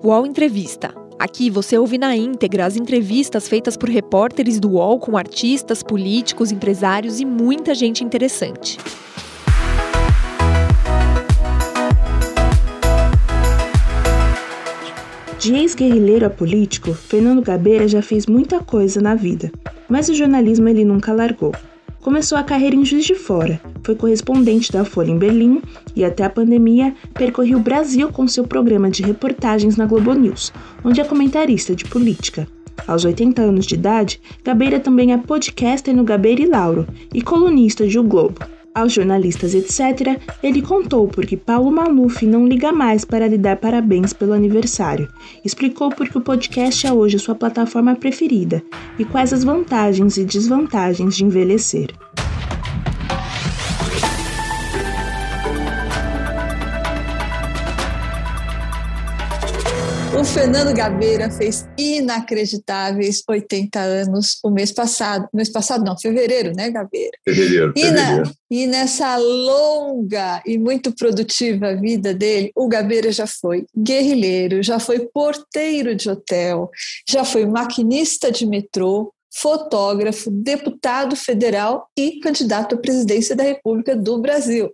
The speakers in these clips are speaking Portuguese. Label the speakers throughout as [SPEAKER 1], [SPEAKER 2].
[SPEAKER 1] UOL Entrevista. Aqui você ouve na íntegra as entrevistas feitas por repórteres do UOL com artistas, políticos, empresários e muita gente interessante.
[SPEAKER 2] De ex-guerrilheiro a político, Fernando Gabeira já fez muita coisa na vida, mas o jornalismo ele nunca largou. Começou a carreira em Juiz de Fora, foi correspondente da Folha em Berlim e, até a pandemia, percorreu o Brasil com seu programa de reportagens na Globo News, onde é comentarista de política. Aos 80 anos de idade, Gabeira também é podcaster no Gabeira e Lauro e colunista de O Globo. Aos jornalistas, etc., ele contou por que Paulo Maluf não liga mais para lhe dar parabéns pelo aniversário. Explicou por que o podcast é hoje sua plataforma preferida e quais as vantagens e desvantagens de envelhecer.
[SPEAKER 3] O Fernando Gabeira fez inacreditáveis 80 anos o mês passado. Mês passado, não, fevereiro, né, Gabeira?
[SPEAKER 4] Fevereiro.
[SPEAKER 3] E,
[SPEAKER 4] fevereiro.
[SPEAKER 3] Na, e nessa longa e muito produtiva vida dele, o Gabeira já foi guerrilheiro, já foi porteiro de hotel, já foi maquinista de metrô, fotógrafo, deputado federal e candidato à presidência da República do Brasil.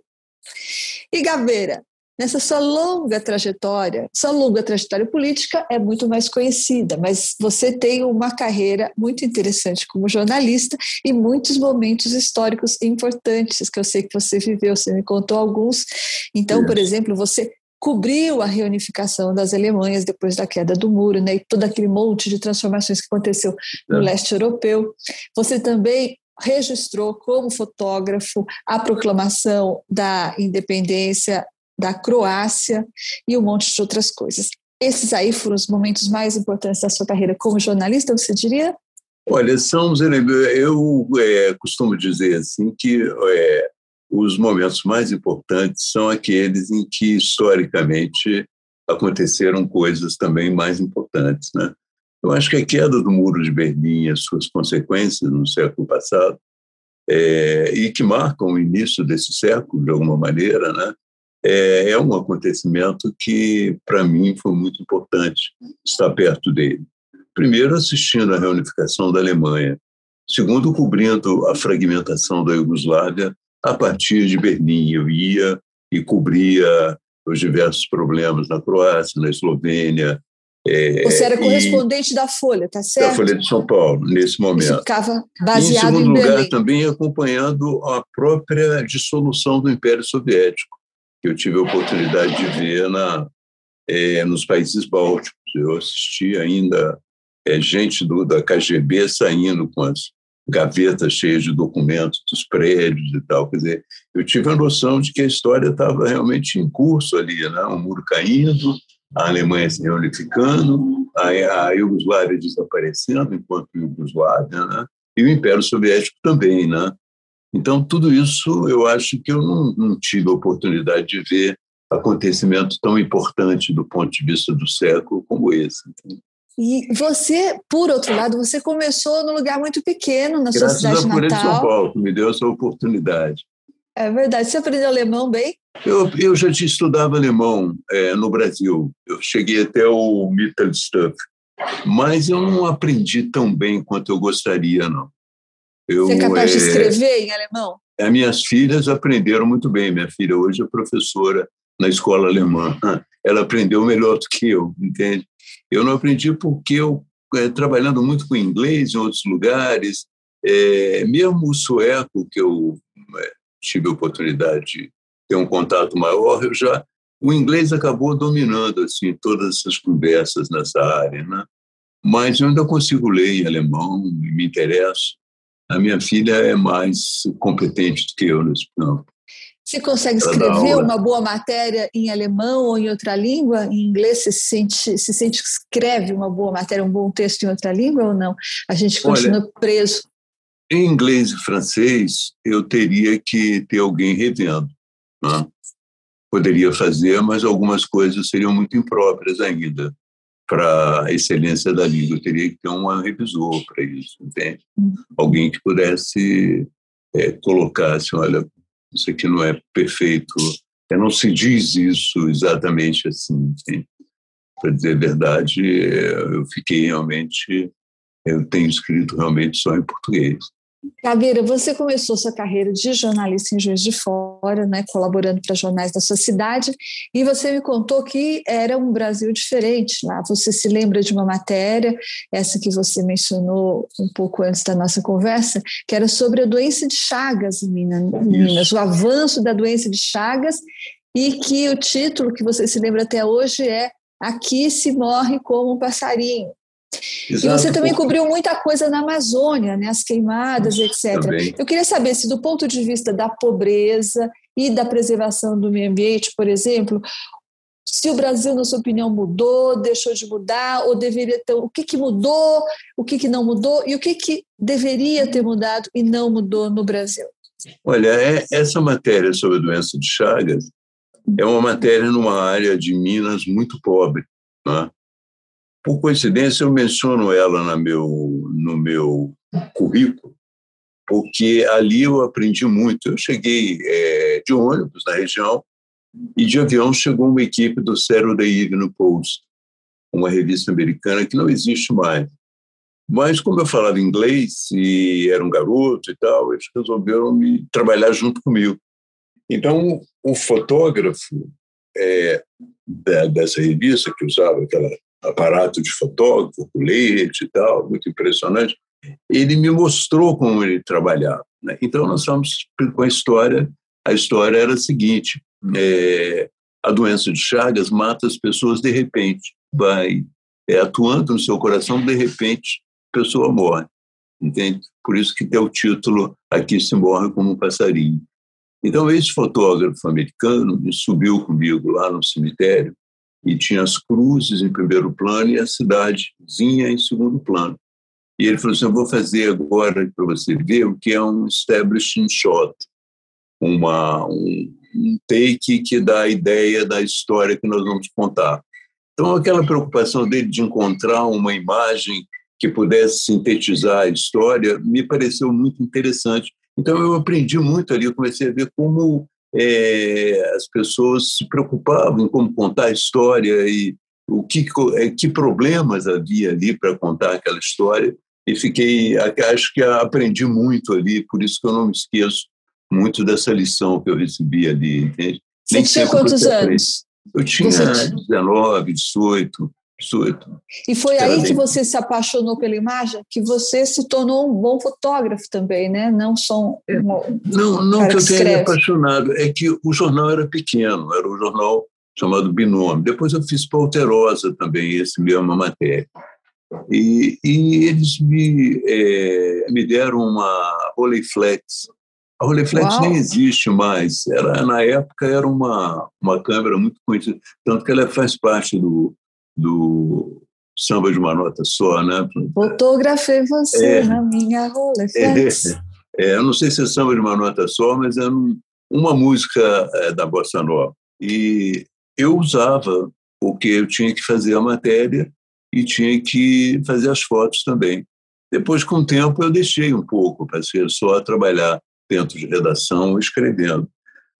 [SPEAKER 3] E Gabeira, nessa sua longa trajetória, sua longa trajetória política é muito mais conhecida, mas você tem uma carreira muito interessante como jornalista e muitos momentos históricos importantes que eu sei que você viveu, você me contou alguns. Então, é. por exemplo, você cobriu a reunificação das Alemanhas depois da queda do muro, né, e todo aquele monte de transformações que aconteceu no é. leste europeu. Você também registrou como fotógrafo a proclamação da independência da Croácia e um monte de outras coisas. Esses aí foram os momentos mais importantes da sua carreira como jornalista, você diria?
[SPEAKER 4] Olha, são eu é, costumo dizer assim que é, os momentos mais importantes são aqueles em que historicamente aconteceram coisas também mais importantes, né? Eu acho que a queda do Muro de Berlim e as suas consequências no século passado é, e que marcam o início desse século de alguma maneira, né? É, é um acontecimento que, para mim, foi muito importante estar perto dele. Primeiro, assistindo à reunificação da Alemanha. Segundo, cobrindo a fragmentação da Iugoslávia a partir de Berlim. Eu ia e cobria os diversos problemas na Croácia, na Eslovênia.
[SPEAKER 3] É, Você era correspondente e, da Folha, tá certo?
[SPEAKER 4] Da Folha de São Paulo, nesse momento. Você
[SPEAKER 3] ficava baseado
[SPEAKER 4] em, segundo
[SPEAKER 3] em
[SPEAKER 4] lugar,
[SPEAKER 3] Berlim.
[SPEAKER 4] também acompanhando a própria dissolução do Império Soviético que eu tive a oportunidade de ver na, é, nos países bálticos. Eu assisti ainda é, gente do, da KGB saindo com as gavetas cheias de documentos dos prédios e tal. Quer dizer, eu tive a noção de que a história estava realmente em curso ali, né? o muro caindo, a Alemanha se reunificando, a, a Iugoslávia desaparecendo enquanto Iugoslávia, né? e o Império Soviético também, né? Então, tudo isso eu acho que eu não, não tive a oportunidade de ver acontecimento tão importante do ponto de vista do século como esse.
[SPEAKER 3] E você, por outro lado, você começou num lugar muito pequeno na
[SPEAKER 4] Graças
[SPEAKER 3] sua cidade
[SPEAKER 4] a
[SPEAKER 3] natal.
[SPEAKER 4] de São Paulo, que me deu essa oportunidade.
[SPEAKER 3] É verdade. Você aprendeu alemão bem?
[SPEAKER 4] Eu, eu já estudava alemão é, no Brasil. Eu cheguei até o Mittelstuff, mas eu não aprendi tão bem quanto eu gostaria, não.
[SPEAKER 3] Eu, Você é capaz de escrever em alemão?
[SPEAKER 4] As minhas filhas aprenderam muito bem. Minha filha hoje é professora na escola alemã. Ela aprendeu melhor do que eu, entende? Eu não aprendi porque eu, é, trabalhando muito com inglês em outros lugares, é, mesmo o sueco, que eu é, tive a oportunidade de ter um contato maior, eu já o inglês acabou dominando assim todas essas conversas nessa área, né? Mas eu ainda consigo ler em alemão, me interesso. A minha filha é mais competente do que eu nesse campo.
[SPEAKER 3] Você consegue escrever uma boa matéria em alemão ou em outra língua? Em inglês, você se sente, se sente que escreve uma boa matéria, um bom texto em outra língua ou não? A gente continua
[SPEAKER 4] Olha,
[SPEAKER 3] preso.
[SPEAKER 4] Em inglês e francês, eu teria que ter alguém revendo. Né? Poderia fazer, mas algumas coisas seriam muito impróprias ainda para a excelência da língua. Eu teria que ter um revisor para isso, entende? Uhum. Alguém que pudesse é, colocar assim, olha, isso aqui não é perfeito, é, não se diz isso exatamente assim, entende? para dizer a verdade, eu fiquei realmente, eu tenho escrito realmente só em português.
[SPEAKER 3] Caveira, você começou sua carreira de jornalista em Juiz de Fora, né, colaborando para jornais da sua cidade, e você me contou que era um Brasil diferente lá. Você se lembra de uma matéria, essa que você mencionou um pouco antes da nossa conversa, que era sobre a doença de Chagas em Minas, o avanço da doença de Chagas, e que o título que você se lembra até hoje é Aqui se morre como um passarinho. Exato, e você também cobriu muita coisa na Amazônia, né? as queimadas, etc. Também. Eu queria saber se, do ponto de vista da pobreza e da preservação do meio ambiente, por exemplo, se o Brasil, na sua opinião, mudou, deixou de mudar, ou deveria ter. O que, que mudou, o que, que não mudou, e o que, que deveria ter mudado e não mudou no Brasil?
[SPEAKER 4] Olha, é, essa matéria sobre a doença de Chagas é uma matéria numa área de Minas muito pobre. Né? Por coincidência, eu menciono ela no meu, no meu currículo, porque ali eu aprendi muito. Eu cheguei é, de ônibus na região e de avião chegou uma equipe do Saturday Evening Post, uma revista americana que não existe mais. Mas como eu falava inglês e era um garoto e tal, eles resolveram me trabalhar junto comigo. Então, o fotógrafo é, da, dessa revista, que usava aquela aparato de fotógrafo, colete e tal, muito impressionante, ele me mostrou como ele trabalhava. Né? Então, nós estamos com a história. A história era a seguinte: é, a doença de Chagas mata as pessoas de repente, vai é, atuando no seu coração, de repente, a pessoa morre. Entende? Por isso que tem o título Aqui se morre como um passarinho. Então, esse fotógrafo americano subiu comigo lá no cemitério e tinha as cruzes em primeiro plano e a cidadezinha em segundo plano. E ele falou assim: Eu vou fazer agora para você ver o que é um establishing shot, uma, um, um take que dá a ideia da história que nós vamos contar. Então, aquela preocupação dele de encontrar uma imagem que pudesse sintetizar a história me pareceu muito interessante. Então, eu aprendi muito ali, eu comecei a ver como é, as pessoas se preocupavam como contar a história e o que, é, que problemas havia ali para contar aquela história. E fiquei, acho que aprendi muito ali, por isso que eu não me esqueço muito dessa lição que eu recebi ali. Entende?
[SPEAKER 3] Você tinha quantos anos?
[SPEAKER 4] Eu tinha 19, 18. 18.
[SPEAKER 3] E foi aí que você se apaixonou pela imagem, que você se tornou um bom fotógrafo também, né? Não só um,
[SPEAKER 4] não, não que eu tenha me apaixonado, é que o jornal era pequeno, era um jornal chamado Binômio. Depois eu fiz para Alterosa também, esse mesma matéria. E, e eles me, é, me deram uma Rolleiflex. A Rolleiflex Uau. nem existe mais. Era, na época era uma, uma câmera muito conhecida, tanto que ela faz parte do, do samba de uma nota só, né?
[SPEAKER 3] Fotografei você é, na minha rola. É,
[SPEAKER 4] é, eu não sei se é samba de uma nota só, mas é um, uma música é, da bossa nova. E eu usava porque eu tinha que fazer a matéria e tinha que fazer as fotos também. Depois, com o tempo, eu deixei um pouco, passei só a trabalhar dentro de redação, escrevendo.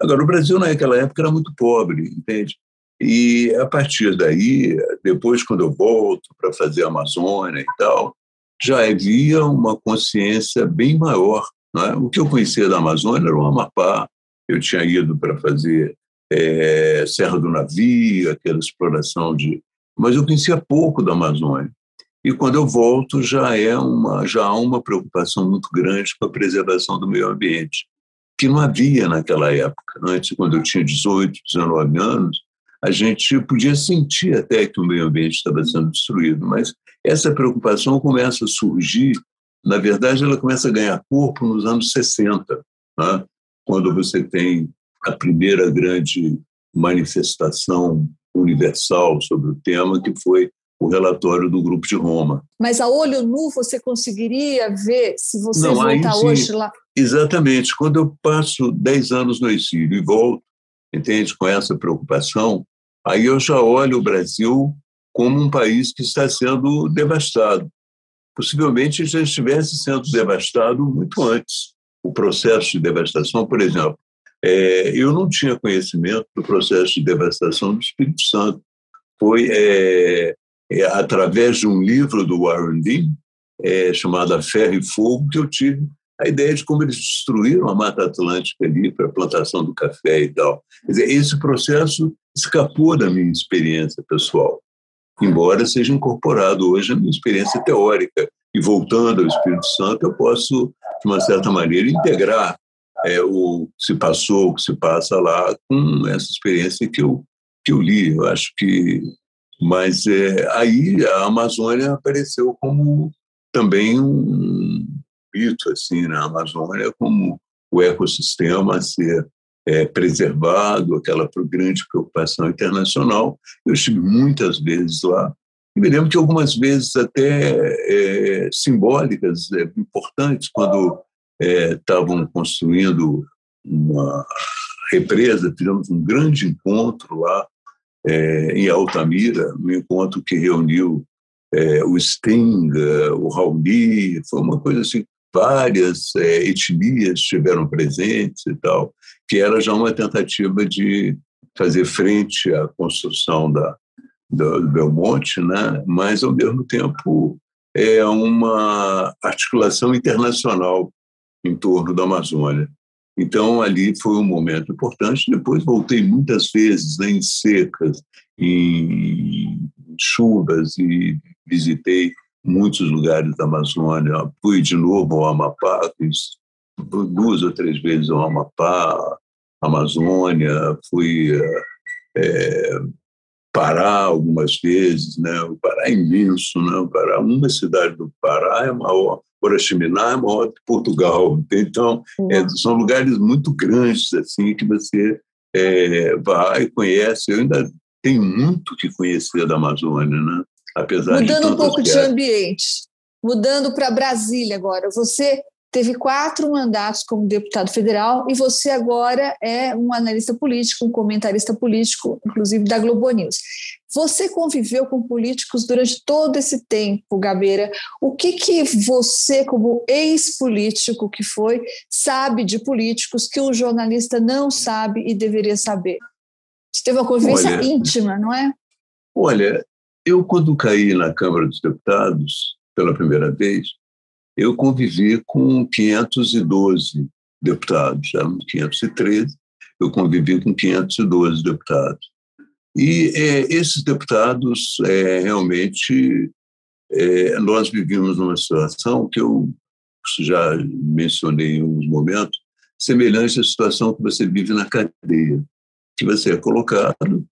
[SPEAKER 4] Agora, o Brasil naquela época era muito pobre, entende? E a partir daí, depois, quando eu volto para fazer a Amazônia e tal, já havia uma consciência bem maior. É? O que eu conhecia da Amazônia era o Amapá, eu tinha ido para fazer é, Serra do Navio, aquela exploração de. Mas eu conhecia pouco da Amazônia. E quando eu volto, já, é uma, já há uma preocupação muito grande com a preservação do meio ambiente, que não havia naquela época. Antes, quando eu tinha 18, 19 anos, a gente podia sentir até que o meio ambiente estava sendo destruído, mas essa preocupação começa a surgir, na verdade, ela começa a ganhar corpo nos anos 60, né? quando você tem a primeira grande manifestação universal sobre o tema, que foi o relatório do Grupo de Roma.
[SPEAKER 3] Mas a olho nu você conseguiria ver se você Não, voltar hoje lá?
[SPEAKER 4] Exatamente. Quando eu passo 10 anos no exílio e volto, entende, com essa preocupação, aí eu já olho o Brasil como um país que está sendo devastado. Possivelmente já estivesse sendo devastado muito antes. O processo de devastação, por exemplo, é, eu não tinha conhecimento do processo de devastação do Espírito Santo. foi é, é, através de um livro do Warren Dean, é, chamado Ferro e Fogo, que eu tive a ideia de como eles destruíram a Mata Atlântica ali para a plantação do café e tal. Quer dizer, esse processo escapou da minha experiência pessoal, embora seja incorporado hoje à minha experiência teórica. E voltando ao Espírito Santo, eu posso, de uma certa maneira, integrar é, o que se passou, o que se passa lá, com essa experiência que eu, que eu li. Eu acho que. Mas é, aí a Amazônia apareceu como também um assim na Amazônia como o ecossistema a ser é, preservado, aquela grande preocupação internacional. Eu estive muitas vezes lá e me lembro que algumas vezes até é, simbólicas, é, importantes, quando é, estavam construindo uma represa, fizemos um grande encontro lá é, em Altamira, um encontro que reuniu é, o Sting, o Raoni, foi uma coisa assim várias é, etnias estiveram presentes e tal, que era já uma tentativa de fazer frente à construção da, do, do Belmonte, né? mas, ao mesmo tempo, é uma articulação internacional em torno da Amazônia. Então, ali foi um momento importante. Depois voltei muitas vezes né, em secas, em chuvas, e visitei muitos lugares da Amazônia. Fui de novo ao Amapá, fiz duas ou três vezes ao Amapá, Amazônia, fui é, Pará algumas vezes, né? O Pará é imenso, né? O Pará, uma cidade do Pará é maior, Orachiminá é maior que Portugal. Então, é, são lugares muito grandes assim que você é, vai e conhece. Eu ainda tenho muito que conhecer da Amazônia, né?
[SPEAKER 3] Apesar Mudando um pouco de ambiente, mudando para Brasília agora. Você teve quatro mandatos como deputado federal e você agora é um analista político, um comentarista político, inclusive da Globo News. Você conviveu com políticos durante todo esse tempo, Gabeira. O que, que você, como ex-político que foi, sabe de políticos que o jornalista não sabe e deveria saber? Você teve uma convivência olha, íntima, não é?
[SPEAKER 4] Olha, eu, quando caí na Câmara dos Deputados, pela primeira vez, eu convivi com 512 deputados, éramos 513, eu convivi com 512 deputados. E é, esses deputados, é, realmente, é, nós vivíamos numa situação que eu já mencionei em alguns momentos, semelhante à situação que você vive na cadeia, que você é colocado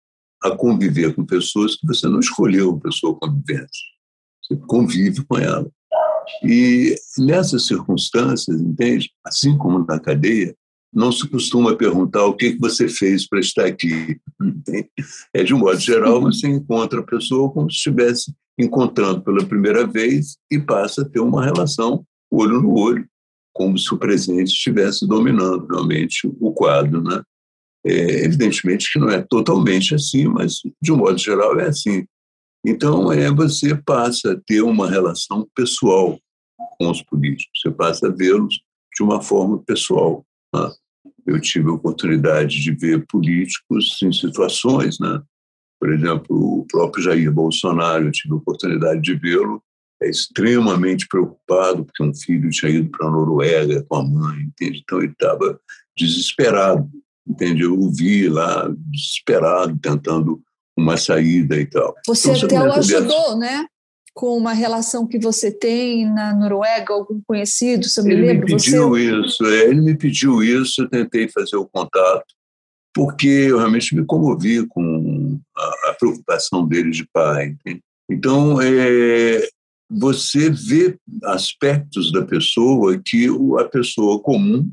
[SPEAKER 4] a conviver com pessoas que você não escolheu pessoa convivente. Você convive com ela. E nessas circunstâncias, entende? Assim como na cadeia, não se costuma perguntar o que você fez para estar aqui. Entende? É de um modo geral, você encontra a pessoa como se estivesse encontrando pela primeira vez e passa a ter uma relação olho no olho, como se o presente estivesse dominando realmente o quadro, né? É, evidentemente que não é totalmente assim, mas de um modo geral é assim. Então, é, você passa a ter uma relação pessoal com os políticos, você passa a vê-los de uma forma pessoal. Né? Eu tive a oportunidade de ver políticos em situações, né? por exemplo, o próprio Jair Bolsonaro, eu tive a oportunidade de vê-lo é extremamente preocupado porque um filho tinha ido para a Noruega com a mãe, entende? Então ele estava desesperado entende? Eu o vi lá desesperado, tentando uma saída e tal.
[SPEAKER 3] Você então, até o ajudou, né? Com uma relação que você tem na Noruega, algum conhecido, você me
[SPEAKER 4] ele
[SPEAKER 3] lembra?
[SPEAKER 4] Me pediu você... isso, é, ele me pediu isso, eu tentei fazer o contato, porque eu realmente me comovi com a, a preocupação dele de pai. Entende? Então, é, você vê aspectos da pessoa que a pessoa comum,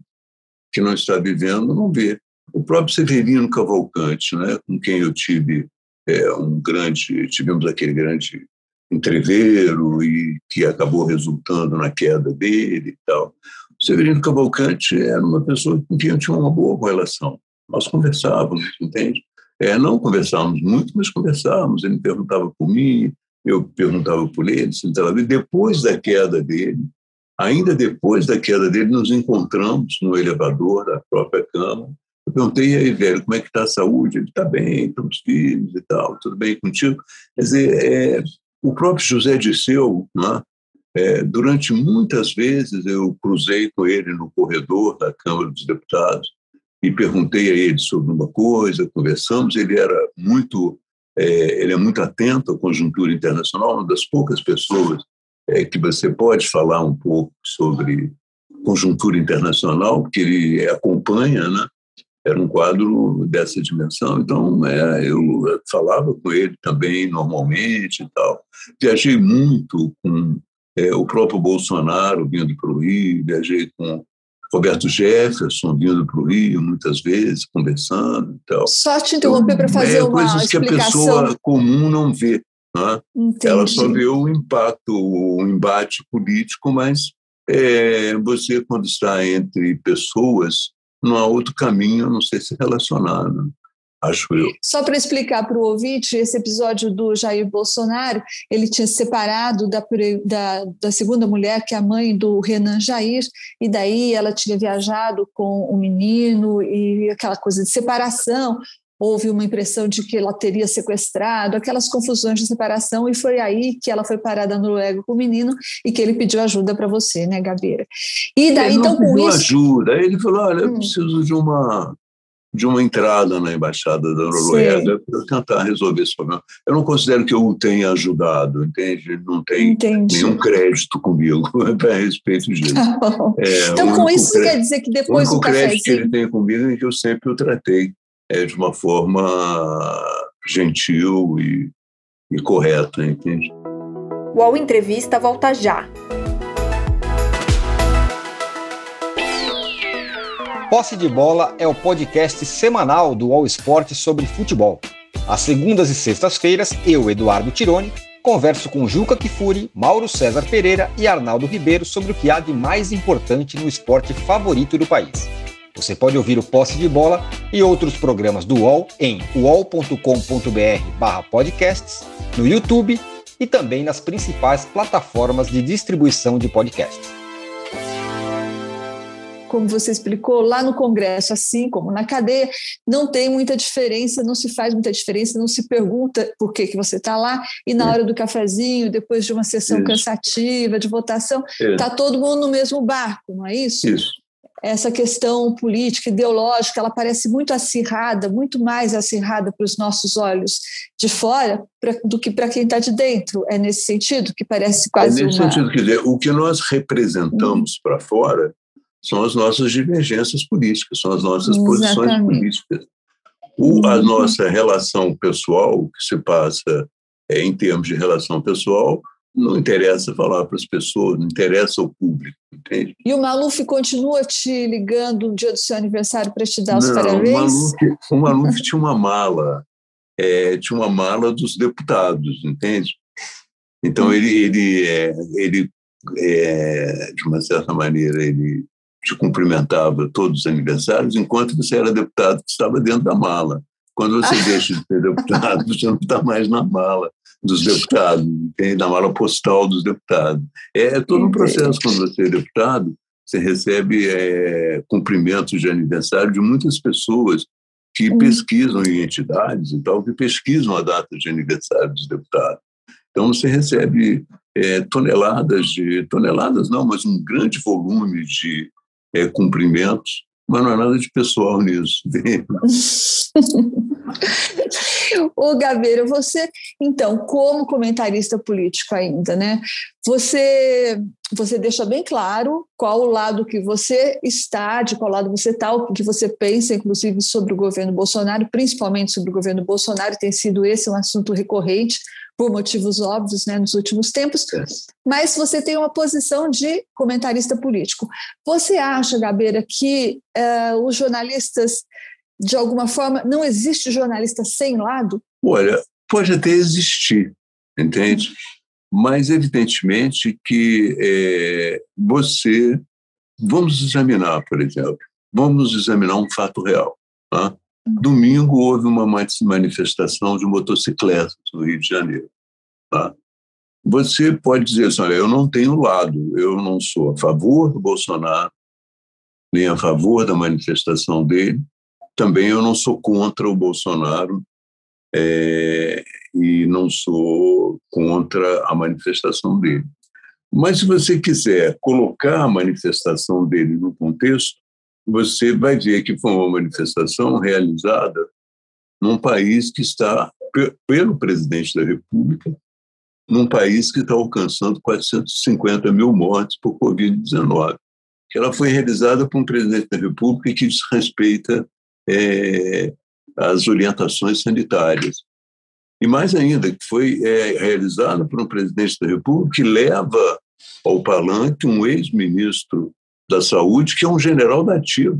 [SPEAKER 4] que não está vivendo, não vê. O próprio Severino Cavalcante, né, com quem eu tive é, um grande, tivemos aquele grande entreveiro e que acabou resultando na queda dele e tal. O Severino Cavalcante era uma pessoa com quem eu tinha uma boa relação. Nós conversávamos, entende? É, não conversávamos muito, mas conversávamos. Ele perguntava por mim, eu perguntava por ele. E depois da queda dele, ainda depois da queda dele, nos encontramos no elevador da própria Câmara Eu perguntei, e aí, velho, como é que está a saúde? Ele está bem, estamos filhos e tal, tudo bem contigo? Quer dizer, é, o próprio José Disseu, né, é, durante muitas vezes eu cruzei com ele no corredor da Câmara dos Deputados e perguntei a ele sobre uma coisa, conversamos, ele era muito, é, ele é muito atento à conjuntura internacional, uma das poucas pessoas é, que você pode falar um pouco sobre conjuntura internacional, porque ele acompanha, né? Era um quadro dessa dimensão, então é, eu falava com ele também normalmente e tal. Viajei muito com é, o próprio Bolsonaro vindo para o Rio, viajei com Roberto Jefferson vindo para o Rio muitas vezes, conversando e tal.
[SPEAKER 3] Só te interromper para fazer
[SPEAKER 4] é,
[SPEAKER 3] uma
[SPEAKER 4] coisas
[SPEAKER 3] explicação.
[SPEAKER 4] que a pessoa comum não vê. Né? Ela só vê o impacto, o embate político, mas é, você, quando está entre pessoas, não há outro caminho a não ser se relacionar, né? acho eu.
[SPEAKER 3] Só para explicar para o ouvinte, esse episódio do Jair Bolsonaro, ele tinha separado da, da, da, segunda mulher, que é a mãe do Renan Jair, e daí ela tinha viajado com o menino e aquela coisa de separação houve uma impressão de que ela teria sequestrado, aquelas confusões de separação, e foi aí que ela foi parada no Noruega com o menino e que ele pediu ajuda para você, né, Gabeira?
[SPEAKER 4] E daí, ele então, com isso. ajuda, ele falou: olha, eu hum. preciso de uma. De uma entrada na embaixada da Noruega para tentar resolver esse problema. Eu não considero que eu o tenha ajudado, entende? Não tem Entendi. nenhum crédito comigo a respeito disso. Tá
[SPEAKER 3] é, então, com isso, crédito, quer dizer que depois
[SPEAKER 4] o único crédito que ele tem comigo é que eu sempre o tratei é, de uma forma gentil e, e correta, entende?
[SPEAKER 1] O UOL Entrevista volta já.
[SPEAKER 5] Posse de Bola é o podcast semanal do UOL Esporte sobre futebol. Às segundas e sextas-feiras, eu, Eduardo Tironi, converso com Juca Kifuri, Mauro César Pereira e Arnaldo Ribeiro sobre o que há de mais importante no esporte favorito do país. Você pode ouvir o Posse de Bola e outros programas do UOL em uol.com.br/podcasts, no YouTube e também nas principais plataformas de distribuição de podcasts.
[SPEAKER 3] Como você explicou, lá no Congresso, assim como na cadeia, não tem muita diferença, não se faz muita diferença, não se pergunta por que, que você está lá, e na hora do cafezinho, depois de uma sessão isso. cansativa, de votação, está todo mundo no mesmo barco, não é isso?
[SPEAKER 4] Isso
[SPEAKER 3] essa questão política, ideológica, ela parece muito acirrada, muito mais acirrada para os nossos olhos de fora pra, do que para quem está de dentro. É nesse sentido que parece quase.
[SPEAKER 4] É nesse
[SPEAKER 3] uma...
[SPEAKER 4] sentido, quer dizer, o que nós representamos para fora são as nossas divergências políticas, são as nossas Exatamente. posições políticas. O, a uhum. nossa relação pessoal, que se passa é, em termos de relação pessoal, não interessa falar para as pessoas, não interessa ao público, entende?
[SPEAKER 3] E o Maluf continua te ligando no dia do seu aniversário para te dar os não, parabéns?
[SPEAKER 4] O Maluf, o Maluf tinha uma mala, é, tinha uma mala dos deputados, entende? Então hum. ele, ele, é, ele é, de uma certa maneira, ele te cumprimentava todos os aniversários, enquanto você era deputado que estava dentro da mala. Quando você deixa de ser deputado, você não está mais na mala dos deputados, tem na mala postal dos deputados. É todo um processo quando você é deputado, você recebe é, cumprimentos de aniversário de muitas pessoas que hum. pesquisam em entidades e tal, que pesquisam a data de aniversário dos deputados. Então você recebe é, toneladas de toneladas não, mas um grande volume de é, cumprimentos mas não há nada de pessoal nisso.
[SPEAKER 3] Ô, Gabeira, você, então, como comentarista político ainda, né? Você, você deixa bem claro qual o lado que você está, de qual lado você está, o que você pensa, inclusive, sobre o governo Bolsonaro, principalmente sobre o governo Bolsonaro, tem sido esse um assunto recorrente por motivos óbvios, né, nos últimos tempos, é. mas você tem uma posição de comentarista político. Você acha, Gabeira, que uh, os jornalistas, de alguma forma, não existe jornalista sem lado?
[SPEAKER 4] Olha, pode até existir, entende? Mas, evidentemente, que é, você. Vamos examinar, por exemplo, vamos examinar um fato real. Tá? Domingo houve uma manifestação de motocicletas no Rio de Janeiro. Tá? Você pode dizer assim, olha, eu não tenho lado, eu não sou a favor do Bolsonaro, nem a favor da manifestação dele, também eu não sou contra o Bolsonaro é, e não sou contra a manifestação dele. Mas se você quiser colocar a manifestação dele no contexto, você vai ver que foi uma manifestação realizada num país que está, pelo presidente da República, num país que está alcançando 450 mil mortes por Covid-19. Ela foi realizada por um presidente da República que desrespeita é, as orientações sanitárias. E mais ainda, que foi é, realizada por um presidente da República que leva ao palanque um ex-ministro da Saúde, que é um general da ativa.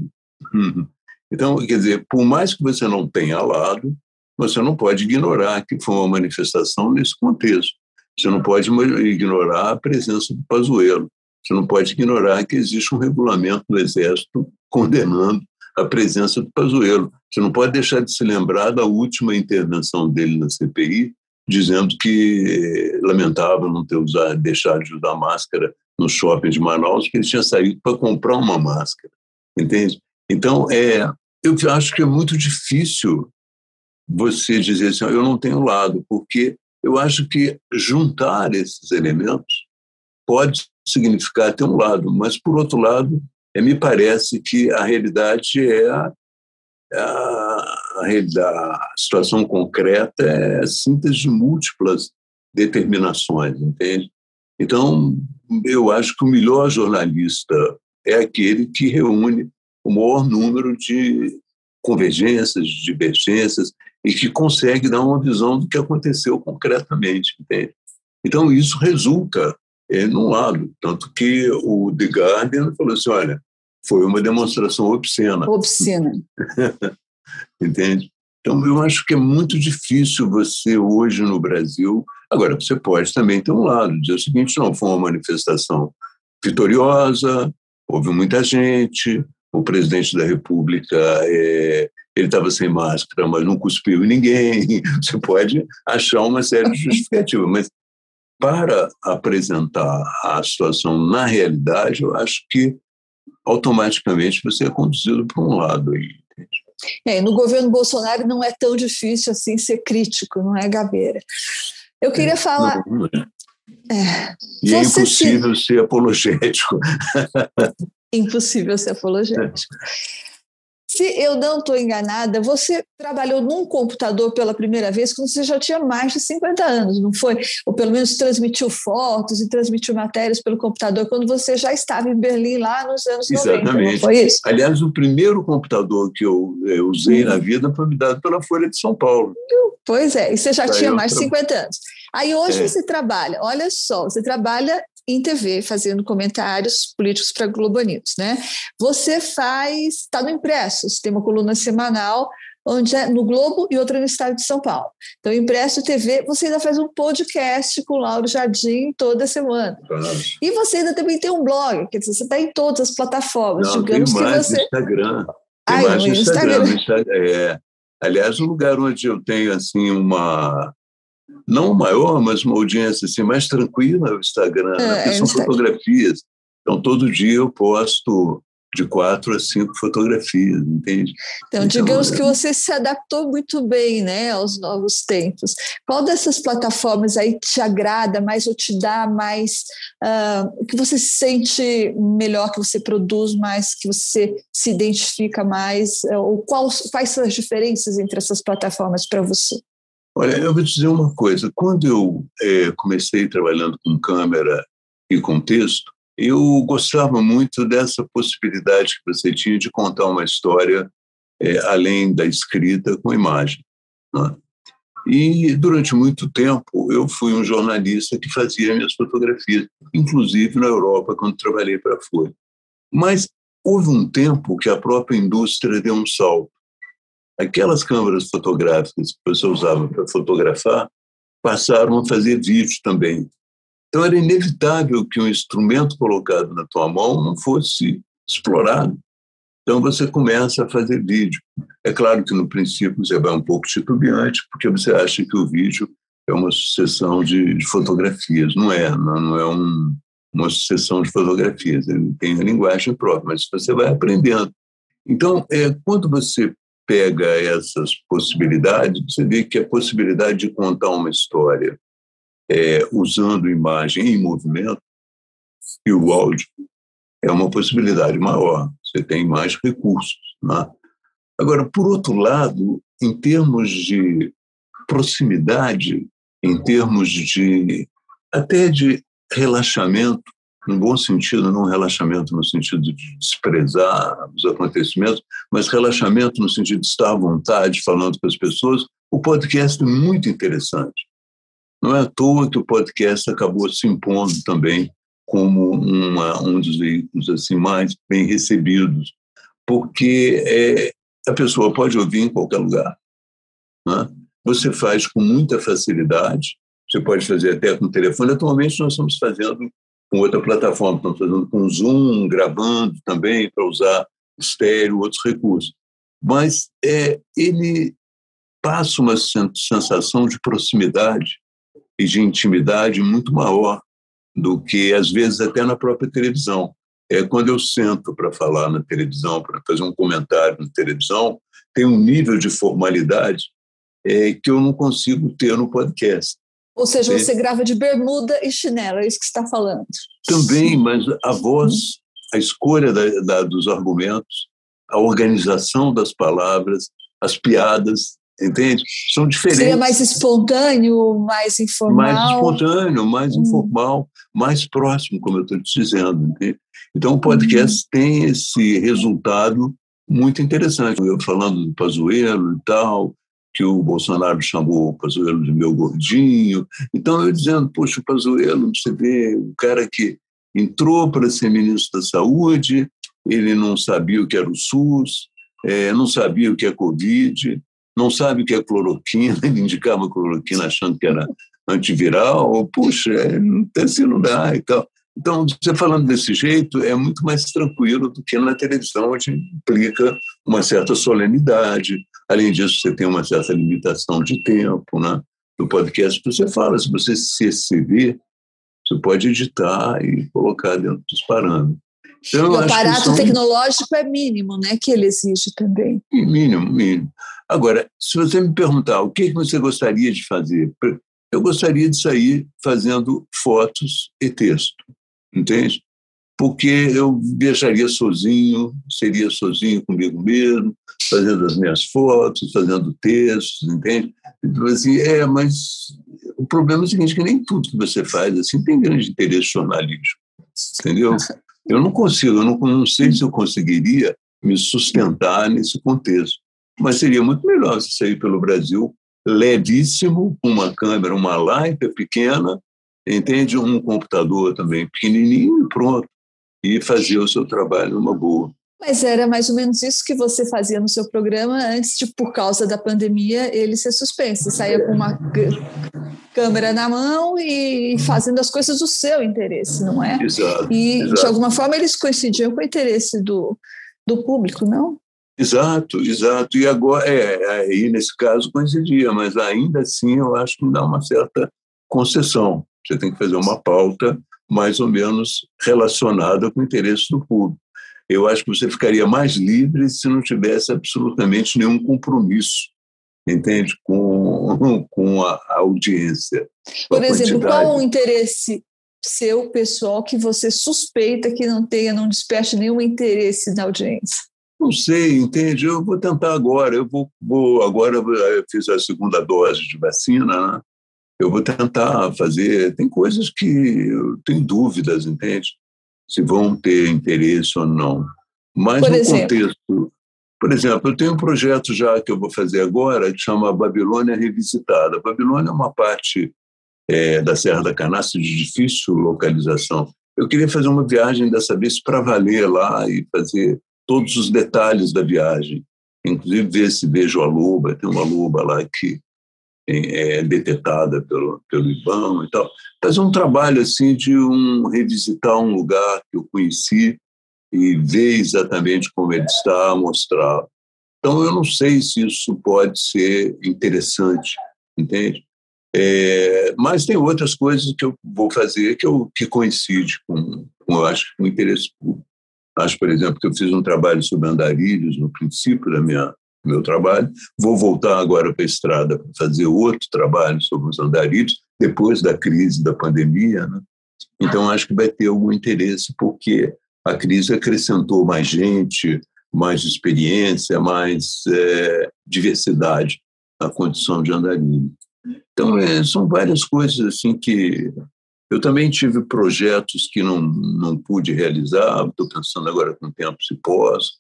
[SPEAKER 4] Então, quer dizer, por mais que você não tenha lado, você não pode ignorar que foi uma manifestação nesse contexto. Você não pode ignorar a presença do Pazuello. Você não pode ignorar que existe um regulamento do Exército condenando a presença do Pazuello. Você não pode deixar de se lembrar da última intervenção dele na CPI, dizendo que lamentava não ter usado, deixado de usar máscara no shopping de Manaus, que ele tinha saído para comprar uma máscara, entende? Então, é, eu acho que é muito difícil você dizer assim, eu não tenho lado, porque eu acho que juntar esses elementos pode significar ter um lado, mas, por outro lado, me parece que a realidade é a, a, a, a situação concreta é a síntese de múltiplas determinações, entende? Então, eu acho que o melhor jornalista é aquele que reúne o maior número de convergências, de divergências, e que consegue dar uma visão do que aconteceu concretamente, entende? Então, isso resulta é, num lado, tanto que o The Guardian falou assim, olha, foi uma demonstração obscena.
[SPEAKER 3] Obscena.
[SPEAKER 4] entende? Então, eu acho que é muito difícil você, hoje no Brasil. Agora, você pode também ter um lado, dizer o seguinte: não, foi uma manifestação vitoriosa, houve muita gente, o presidente da República é, ele estava sem máscara, mas não cuspiu em ninguém. Você pode achar uma série de justificativas, mas para apresentar a situação na realidade, eu acho que automaticamente você é conduzido para um lado aí.
[SPEAKER 3] É, no governo Bolsonaro não é tão difícil assim ser crítico, não é, Gabeira? Eu queria é, falar. Não, não é.
[SPEAKER 4] É, e é impossível se... ser apologético.
[SPEAKER 3] impossível ser apologético. Se eu não estou enganada, você trabalhou num computador pela primeira vez quando você já tinha mais de 50 anos, não foi? Ou pelo menos transmitiu fotos e transmitiu matérias pelo computador quando você já estava em Berlim lá nos anos
[SPEAKER 4] Exatamente. 90. Exatamente.
[SPEAKER 3] Foi isso?
[SPEAKER 4] Aliás, o primeiro computador que eu, eu usei na vida foi me dado pela Folha de São Paulo.
[SPEAKER 3] Pois é, e você já tinha mais de 50 anos. Aí hoje é. você trabalha, olha só, você trabalha em TV, fazendo comentários políticos para Globo News, né? Você faz, está no impresso, você tem uma coluna semanal onde é no Globo e outra no Estado de São Paulo. Então, impresso TV, você ainda faz um podcast com Lauro Jardim toda semana. E você ainda também tem um blog, quer dizer, você está em todas as plataformas,
[SPEAKER 4] Não,
[SPEAKER 3] digamos
[SPEAKER 4] tem mais
[SPEAKER 3] que você.
[SPEAKER 4] Instagram. Tem Ai, mais no Instagram. Instagram. É. Aliás, um lugar onde eu tenho assim uma não maior, mas uma audiência assim, mais tranquila o Instagram, é, né? é são fotografias. Então, todo dia eu posto de quatro a cinco fotografias, entende?
[SPEAKER 3] Então, então digamos é... que você se adaptou muito bem né, aos novos tempos. Qual dessas plataformas aí te agrada mais ou te dá mais, uh, que você se sente melhor, que você produz mais, que você se identifica mais, uh, ou quais, quais são as diferenças entre essas plataformas para você?
[SPEAKER 4] Olha, eu vou te dizer uma coisa. Quando eu é, comecei trabalhando com câmera e com texto, eu gostava muito dessa possibilidade que você tinha de contar uma história é, além da escrita com imagem. Né? E durante muito tempo eu fui um jornalista que fazia minhas fotografias, inclusive na Europa, quando trabalhei para a Folha. Mas houve um tempo que a própria indústria deu um salto. Aquelas câmeras fotográficas que você usava para fotografar passaram a fazer vídeo também. Então era inevitável que um instrumento colocado na tua mão não fosse explorado. Então você começa a fazer vídeo. É claro que no princípio você vai um pouco titubeante, porque você acha que o vídeo é uma sucessão de, de fotografias. Não é, não, não é um, uma sucessão de fotografias. Ele tem a linguagem própria, mas você vai aprendendo. Então, é, quando você pega essas possibilidades, você vê que a possibilidade de contar uma história é, usando imagem em movimento e o áudio é uma possibilidade maior. Você tem mais recursos. Né? Agora, por outro lado, em termos de proximidade, em termos de até de relaxamento, no bom sentido, não relaxamento no sentido de desprezar os acontecimentos, mas relaxamento no sentido de estar à vontade falando com as pessoas, o podcast é muito interessante. Não é à toa que o podcast acabou se impondo também como uma, um dos veículos assim mais bem recebidos, porque é, a pessoa pode ouvir em qualquer lugar. Né? Você faz com muita facilidade, você pode fazer até com o telefone. Atualmente nós estamos fazendo com outra plataforma, estamos fazendo com Zoom, gravando também para usar estéreo, outros recursos. Mas é, ele passa uma sensação de proximidade e de intimidade muito maior do que, às vezes, até na própria televisão. É quando eu sento para falar na televisão, para fazer um comentário na televisão, tem um nível de formalidade é, que eu não consigo ter no podcast.
[SPEAKER 3] Ou seja, você grava de bermuda e chinelo, é isso que você está falando.
[SPEAKER 4] Também, mas a voz, a escolha da, da, dos argumentos, a organização das palavras, as piadas, entende? São diferentes. Seria
[SPEAKER 3] mais espontâneo, mais informal?
[SPEAKER 4] Mais espontâneo, mais hum. informal, mais próximo, como eu estou te dizendo. Entende? Então, o podcast hum. tem esse resultado muito interessante. Eu falando do Pazuello e tal, que o Bolsonaro chamou o Pazuello de meu gordinho. Então, eu dizendo, poxa, o Pazuello, você vê, o cara que entrou para ser ministro da Saúde, ele não sabia o que era o SUS, é, não sabia o que é Covid, não sabe o que é cloroquina, ele indicava cloroquina achando que era antiviral, puxa, é, assim não dá e tal. Então, você falando desse jeito é muito mais tranquilo do que na televisão, onde implica uma certa solenidade. Além disso, você tem uma certa limitação de tempo, né? No podcast você fala, se você se exceder, você pode editar e colocar dentro dos parâmetros.
[SPEAKER 3] Então, o aparato são... tecnológico é mínimo, né? Que ele exige também.
[SPEAKER 4] Mínimo, mínimo. Agora, se você me perguntar o que você gostaria de fazer, eu gostaria de sair fazendo fotos e texto, entende? Porque eu viajaria sozinho, seria sozinho comigo mesmo, fazendo as minhas fotos, fazendo textos, entende? Então, assim, é, mas o problema é o seguinte, que nem tudo que você faz assim tem grande interesse jornalístico, entendeu? Eu não consigo, eu não, não sei se eu conseguiria me sustentar nesse contexto, mas seria muito melhor se sair pelo Brasil levíssimo, uma câmera, uma light pequena, entende? Um computador também pequenininho e pronto, e fazer o seu trabalho numa boa.
[SPEAKER 3] Mas era mais ou menos isso que você fazia no seu programa antes de, por causa da pandemia, ele ser suspenso. Você saía com uma câmera na mão e fazendo as coisas do seu interesse, não é?
[SPEAKER 4] Exato.
[SPEAKER 3] E,
[SPEAKER 4] exato.
[SPEAKER 3] de alguma forma, eles coincidiam com o interesse do, do público, não?
[SPEAKER 4] Exato, exato. E agora, é, aí nesse caso coincidia, mas ainda assim eu acho que dá uma certa concessão. Você tem que fazer uma pauta mais ou menos relacionada com o interesse do público eu acho que você ficaria mais livre se não tivesse absolutamente nenhum compromisso, entende, com, com a audiência.
[SPEAKER 3] Por exemplo, qual o interesse seu pessoal que você suspeita que não tenha, não desperte nenhum interesse na audiência?
[SPEAKER 4] Não sei, entende? Eu vou tentar agora. Eu vou, vou agora eu fiz a segunda dose de vacina, né? Eu vou tentar fazer. Tem coisas que eu tenho dúvidas, entende? se vão ter interesse ou não. Mas por no exemplo? contexto. Por exemplo, eu tenho um projeto já que eu vou fazer agora que chama Babilônia Revisitada. A Babilônia é uma parte é, da Serra da Canastra de difícil localização. Eu queria fazer uma viagem dessa vez para valer lá e fazer todos os detalhes da viagem. Inclusive ver se vejo a loba, tem uma loba lá que é detetada pelo, pelo IBAN e tal. Fazer um trabalho assim de um revisitar um lugar que eu conheci e ver exatamente como ele está, mostrar. Então, eu não sei se isso pode ser interessante, entende? É, mas tem outras coisas que eu vou fazer que, eu, que coincide com, com, eu acho, com o interesse público. Acho, por exemplo, que eu fiz um trabalho sobre andarilhos no princípio da minha meu trabalho. Vou voltar agora para a estrada para fazer outro trabalho sobre os andarilhos, depois da crise da pandemia. Né? Então, acho que vai ter algum interesse, porque a crise acrescentou mais gente, mais experiência, mais é, diversidade à condição de andarilho. Então, é, são várias coisas assim que eu também tive projetos que não, não pude realizar, estou pensando agora com tempo se posso.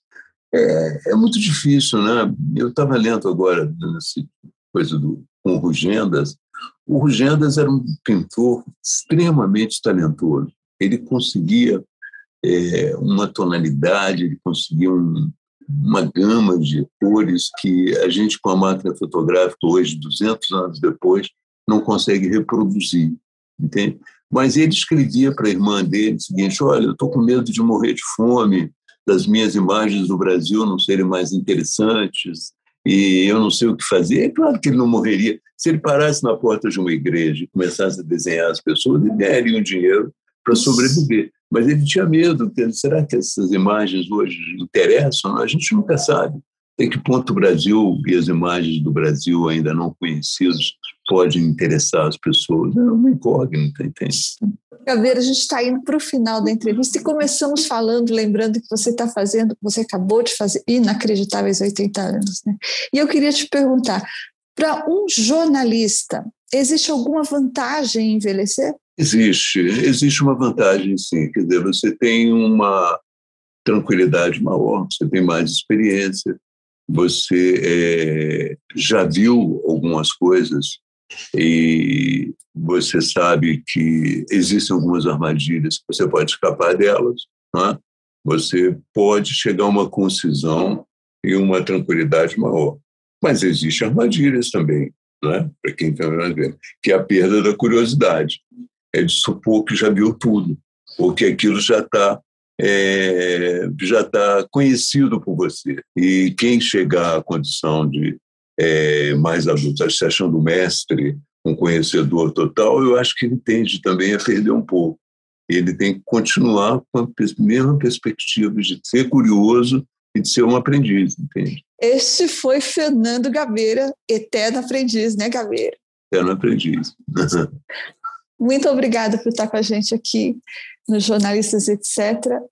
[SPEAKER 4] É, é muito difícil, né? Eu estava lendo agora nessa coisa do com o Rugendas. O Rugendas era um pintor extremamente talentoso. Ele conseguia é, uma tonalidade, ele conseguia um, uma gama de cores que a gente, com a máquina fotográfica, hoje, 200 anos depois, não consegue reproduzir, entende? Mas ele escrevia para a irmã dele o seguinte: Olha, eu estou com medo de morrer de fome, das minhas imagens do Brasil não serem mais interessantes, e eu não sei o que fazer. É claro que ele não morreria. Se ele parasse na porta de uma igreja e começasse a desenhar as pessoas, ele ganharia um dinheiro para sobreviver. Mas ele tinha medo. Será que essas imagens hoje interessam? A gente nunca sabe. Até que ponto o Brasil e as imagens do Brasil ainda não conhecidas podem interessar as pessoas? É uma incógnita, entende?
[SPEAKER 3] Gabeira, a gente está indo para o final da entrevista e começamos falando, lembrando que você está fazendo, você acabou de fazer inacreditáveis 80 anos. Né? E eu queria te perguntar, para um jornalista, existe alguma vantagem em envelhecer?
[SPEAKER 4] Existe, existe uma vantagem, sim. Quer dizer, você tem uma tranquilidade maior, você tem mais experiência, você é, já viu algumas coisas e você sabe que existem algumas armadilhas que você pode escapar delas, né? você pode chegar a uma concisão e uma tranquilidade maior. Mas existem armadilhas também, né? para quem está vendo, que é a perda da curiosidade. É de supor que já viu tudo, ou que aquilo já está é, já está conhecido por você. E quem chegar à condição de é, mais adulto, se achando mestre, um conhecedor total, eu acho que ele tende também a perder um pouco. Ele tem que continuar com a mesma perspectiva de ser curioso e de ser um aprendiz, entende?
[SPEAKER 3] Este foi Fernando Gabeira, eterno aprendiz, né, Gabeira?
[SPEAKER 4] Eterno aprendiz.
[SPEAKER 3] Muito obrigada por estar com a gente aqui nos Jornalistas Etc.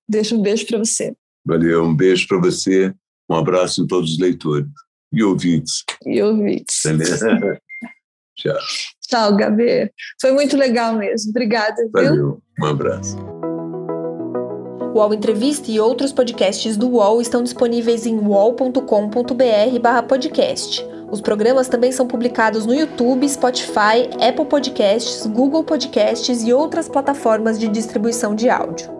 [SPEAKER 3] Deixo um beijo para você.
[SPEAKER 4] Valeu, um beijo para você, um abraço em todos os leitores e ouvintes.
[SPEAKER 3] E ouvintes.
[SPEAKER 4] Tchau.
[SPEAKER 3] Tchau, Gabi. Foi muito legal mesmo. Obrigada.
[SPEAKER 4] Valeu.
[SPEAKER 3] Viu?
[SPEAKER 4] Um abraço.
[SPEAKER 1] O UOL Entrevista e outros podcasts do UOL estão disponíveis em uol.com.br/podcast. Os programas também são publicados no YouTube, Spotify, Apple Podcasts, Google Podcasts e outras plataformas de distribuição de áudio.